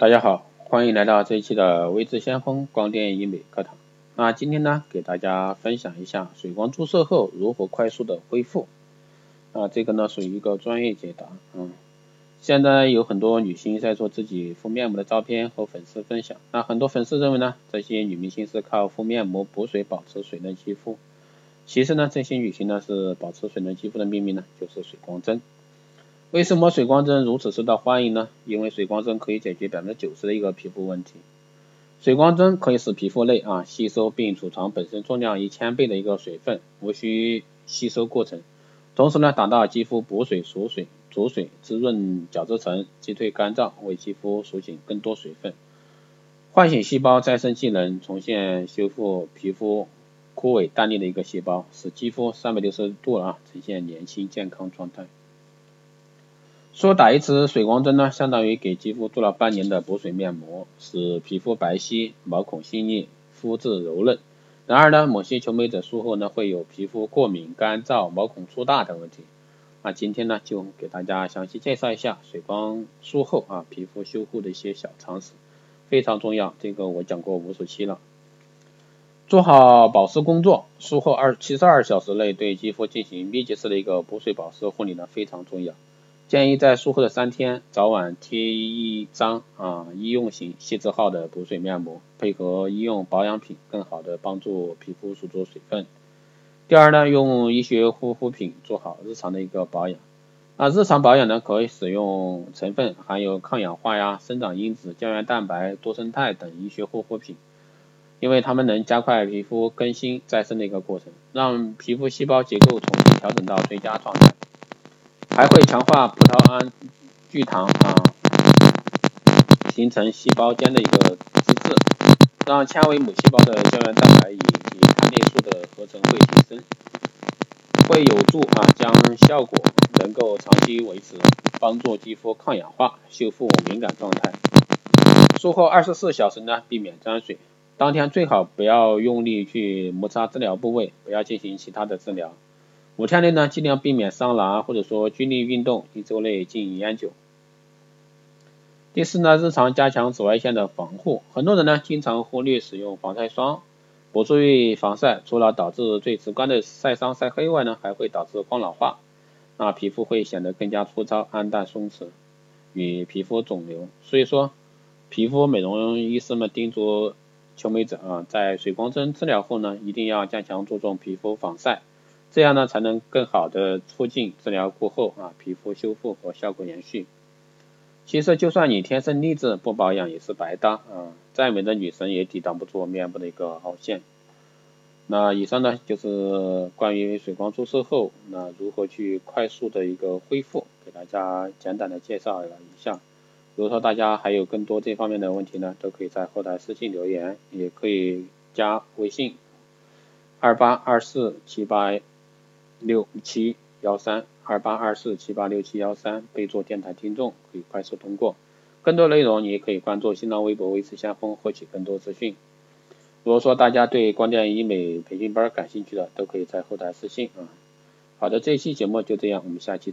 大家好，欢迎来到这一期的微智先锋光电医美课堂。那今天呢，给大家分享一下水光注射后如何快速的恢复。啊，这个呢属于一个专业解答。嗯，现在有很多女星在做自己敷面膜的照片和粉丝分享。那很多粉丝认为呢，这些女明星是靠敷面膜补水保持水嫩肌肤。其实呢，这些女星呢是保持水嫩肌肤的秘密呢，就是水光针。为什么水光针如此受到欢迎呢？因为水光针可以解决百分之九十的一个皮肤问题。水光针可以使皮肤内啊吸收并储藏本身重量一千倍的一个水分，无需吸收过程。同时呢，达到肌肤补水、锁水、储水、滋润角质层、击退干燥，为肌肤锁紧更多水分，唤醒细胞再生机能，重现修复皮肤枯萎淡裂的一个细胞，使肌肤三百六十度啊呈现年轻健康状态。说打一次水光针呢，相当于给肌肤做了半年的补水面膜，使皮肤白皙、毛孔细腻、肤质柔嫩。然而呢，某些求美者术后呢会有皮肤过敏、干燥、毛孔粗大等问题。那今天呢就给大家详细介绍一下水光术后啊皮肤修护的一些小常识，非常重要。这个我讲过无数期了。做好保湿工作，术后二七十二小时内对肌肤进行密集式的一个补水保湿护理呢非常重要。建议在术后的三天，早晚贴一张啊医用型细致号的补水面膜，配合医用保养品，更好的帮助皮肤锁住水分。第二呢，用医学护肤品做好日常的一个保养。那日常保养呢，可以使用成分含有抗氧化呀、生长因子、胶原蛋白、多生态等医学护肤品，因为它们能加快皮肤更新再生的一个过程，让皮肤细胞结构重新调整到最佳状态。还会强化葡萄胺聚糖啊，形成细胞间的一个脂质，让纤维母细胞的胶原蛋白以及弹力素的合成会提升，会有助啊将效果能够长期维持，帮助肌肤抗氧化，修复敏感状态。术后二十四小时呢，避免沾水，当天最好不要用力去摩擦治疗部位，不要进行其他的治疗。五天内呢，尽量避免桑拿或者说剧烈运动，一周内禁烟酒。第四呢，日常加强紫外线的防护。很多人呢，经常忽略使用防晒霜。不注意防晒，除了导致最直观的晒伤晒黑外呢，还会导致光老化，那皮肤会显得更加粗糙、暗淡、松弛，与皮肤肿瘤。所以说，皮肤美容医师们叮嘱求美者啊，在水光针治疗后呢，一定要加强注重皮肤防晒。这样呢，才能更好的促进治疗过后啊皮肤修复和效果延续。其实就算你天生丽质，不保养也是白搭啊！再美的女神也抵挡不住面部的一个凹陷。那以上呢就是关于水光注射后那如何去快速的一个恢复，给大家简短的介绍了一下。如果说大家还有更多这方面的问题呢，都可以在后台私信留言，也可以加微信二八二四七八。六七幺三二八二四七八六七幺三，备注电台听众，可以快速通过。更多内容你也可以关注新浪微博“微视先锋”，获取更多资讯。如果说大家对光电医美培训班感兴趣的，都可以在后台私信啊。好的，这期节目就这样，我们下期再。